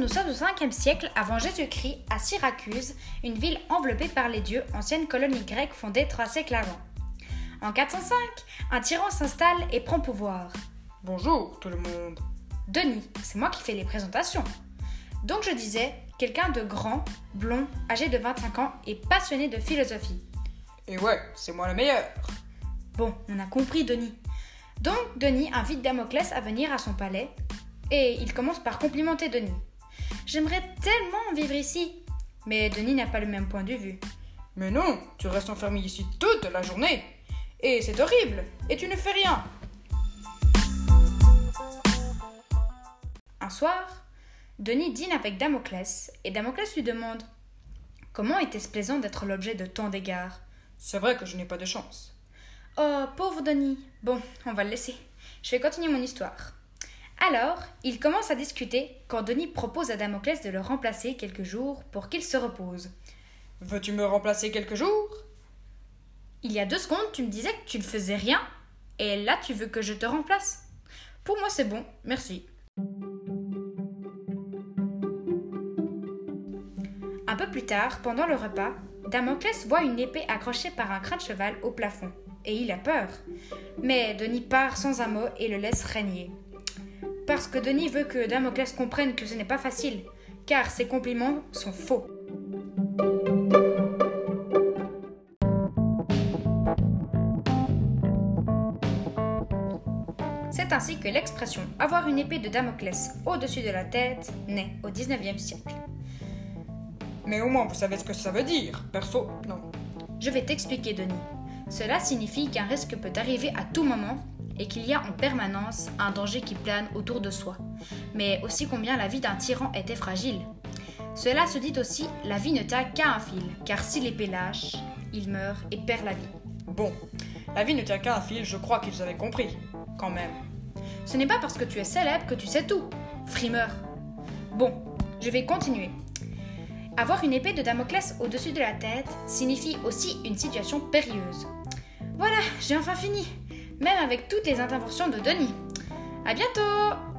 nous sommes au 5e siècle avant Jésus-Christ à Syracuse, une ville enveloppée par les dieux, ancienne colonie grecque fondée trois siècles avant. En 405, un tyran s'installe et prend pouvoir. Bonjour tout le monde. Denis, c'est moi qui fais les présentations. Donc je disais, quelqu'un de grand, blond, âgé de 25 ans et passionné de philosophie. Et ouais, c'est moi le meilleur. Bon, on a compris Denis. Donc Denis invite Damoclès à venir à son palais et il commence par complimenter Denis. J'aimerais tellement vivre ici. Mais Denis n'a pas le même point de vue. Mais non, tu restes enfermé ici toute la journée. Et c'est horrible. Et tu ne fais rien. Un soir, Denis dîne avec Damoclès et Damoclès lui demande Comment était-ce plaisant d'être l'objet de tant d'égards? C'est vrai que je n'ai pas de chance. Oh, pauvre Denis. Bon, on va le laisser. Je vais continuer mon histoire. Alors, ils commencent à discuter quand Denis propose à Damoclès de le remplacer quelques jours pour qu'il se repose. Veux-tu me remplacer quelques jours? Il y a deux secondes, tu me disais que tu ne faisais rien, et là tu veux que je te remplace. Pour moi, c'est bon, merci. Un peu plus tard, pendant le repas, Damoclès voit une épée accrochée par un crin de cheval au plafond, et il a peur. Mais Denis part sans un mot et le laisse régner parce que Denis veut que Damoclès comprenne que ce n'est pas facile, car ses compliments sont faux. C'est ainsi que l'expression avoir une épée de Damoclès au-dessus de la tête naît au 19e siècle. Mais au moins vous savez ce que ça veut dire. Perso, non. Je vais t'expliquer, Denis. Cela signifie qu'un risque peut arriver à tout moment et qu'il y a en permanence un danger qui plane autour de soi, mais aussi combien la vie d'un tyran était fragile. Cela se dit aussi, la vie ne tient qu'à un fil, car si l'épée lâche, il meurt et perd la vie. Bon, la vie ne tient qu'à un fil, je crois qu'ils avaient compris, quand même. Ce n'est pas parce que tu es célèbre que tu sais tout, frimeur. Bon, je vais continuer. Avoir une épée de Damoclès au-dessus de la tête signifie aussi une situation périlleuse. Voilà, j'ai enfin fini même avec toutes les interventions de Denis. À bientôt